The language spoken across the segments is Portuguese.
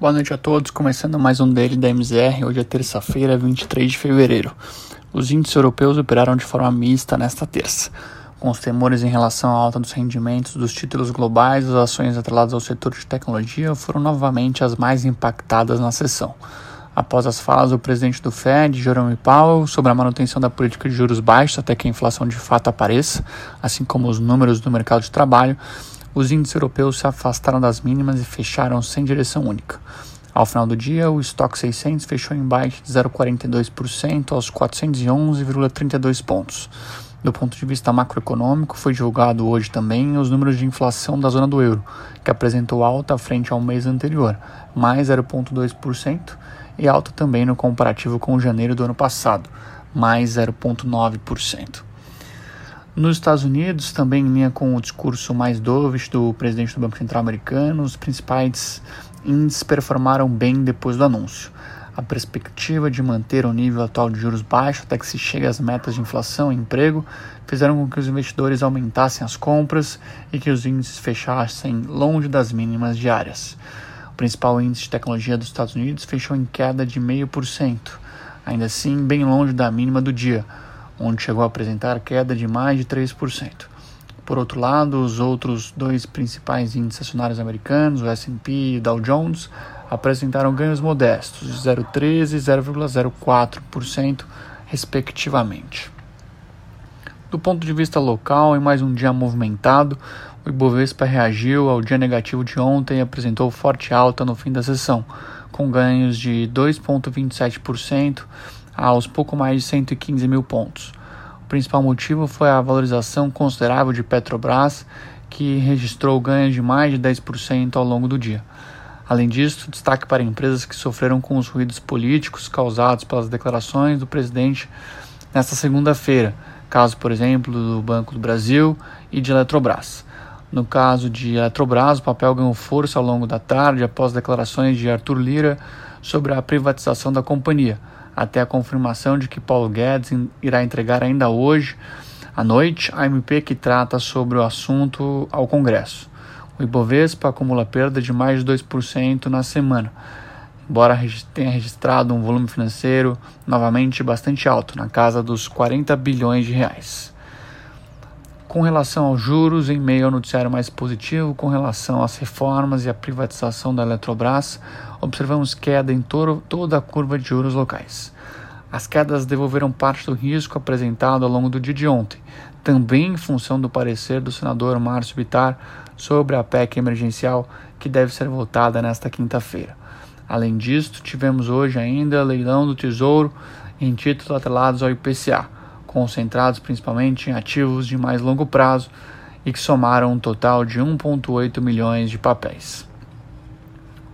Boa noite a todos, começando mais um daily da MZR, hoje é terça-feira, 23 de fevereiro. Os índices europeus operaram de forma mista nesta terça, com os temores em relação à alta dos rendimentos dos títulos globais, as ações atreladas ao setor de tecnologia foram novamente as mais impactadas na sessão. Após as falas do presidente do Fed, Jerome Powell, sobre a manutenção da política de juros baixos até que a inflação de fato apareça, assim como os números do mercado de trabalho, os índices europeus se afastaram das mínimas e fecharam sem direção única. Ao final do dia, o estoque 600 fechou em baixa de 0,42% aos 411,32 pontos. Do ponto de vista macroeconômico, foi divulgado hoje também os números de inflação da zona do euro, que apresentou alta frente ao mês anterior, mais 0,2%, e alta também no comparativo com janeiro do ano passado, mais 0,9%. Nos Estados Unidos, também em linha com o discurso mais dovish do presidente do Banco Central americano, os principais índices performaram bem depois do anúncio. A perspectiva de manter o nível atual de juros baixo até que se chegue às metas de inflação e emprego fizeram com que os investidores aumentassem as compras e que os índices fechassem longe das mínimas diárias. O principal índice de tecnologia dos Estados Unidos fechou em queda de 0,5%, ainda assim bem longe da mínima do dia onde chegou a apresentar queda de mais de 3%. Por outro lado, os outros dois principais índices acionários americanos, o S&P e o Dow Jones, apresentaram ganhos modestos de 0,13% e 0,04%, respectivamente. Do ponto de vista local, em mais um dia movimentado, o Ibovespa reagiu ao dia negativo de ontem e apresentou forte alta no fim da sessão, com ganhos de 2,27% aos pouco mais de 115 mil pontos. O principal motivo foi a valorização considerável de Petrobras, que registrou ganhos de mais de 10% ao longo do dia. Além disso, destaque para empresas que sofreram com os ruídos políticos causados pelas declarações do presidente nesta segunda-feira, caso, por exemplo, do Banco do Brasil e de Eletrobras. No caso de Eletrobras, o papel ganhou força ao longo da tarde após declarações de Arthur Lira sobre a privatização da companhia até a confirmação de que Paulo Guedes irá entregar ainda hoje à noite a MP que trata sobre o assunto ao Congresso. O Ibovespa acumula perda de mais de 2% na semana, embora tenha registrado um volume financeiro novamente bastante alto, na casa dos 40 bilhões de reais. Com relação aos juros, em meio ao noticiário mais positivo com relação às reformas e à privatização da Eletrobras, observamos queda em toda a curva de juros locais. As quedas devolveram parte do risco apresentado ao longo do dia de ontem, também em função do parecer do senador Márcio Bitar sobre a PEC emergencial que deve ser votada nesta quinta-feira. Além disso, tivemos hoje ainda leilão do Tesouro em títulos atrelados ao IPCA concentrados principalmente em ativos de mais longo prazo e que somaram um total de 1,8 milhões de papéis.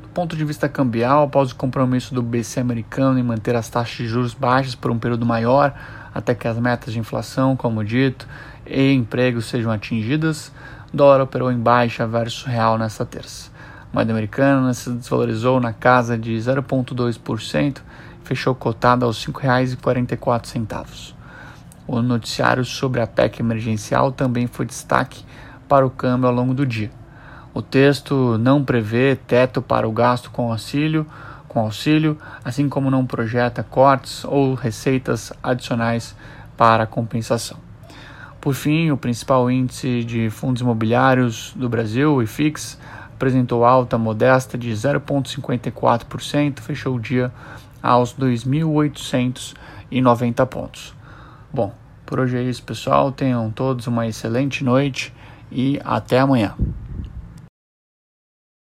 Do ponto de vista cambial, após o compromisso do BC americano em manter as taxas de juros baixas por um período maior, até que as metas de inflação, como dito, e emprego sejam atingidas, dólar operou em baixa versus real nesta terça. A moeda americana se desvalorizou na casa de 0,2%, fechou cotada aos R$ 5,44. O noticiário sobre a PEC emergencial também foi destaque para o câmbio ao longo do dia. O texto não prevê teto para o gasto com auxílio, com auxílio, assim como não projeta cortes ou receitas adicionais para compensação. Por fim, o principal índice de fundos imobiliários do Brasil, o IFIX, apresentou alta modesta de 0,54%, fechou o dia aos 2.890 pontos. Bom, por hoje é isso, pessoal. Tenham todos uma excelente noite e até amanhã.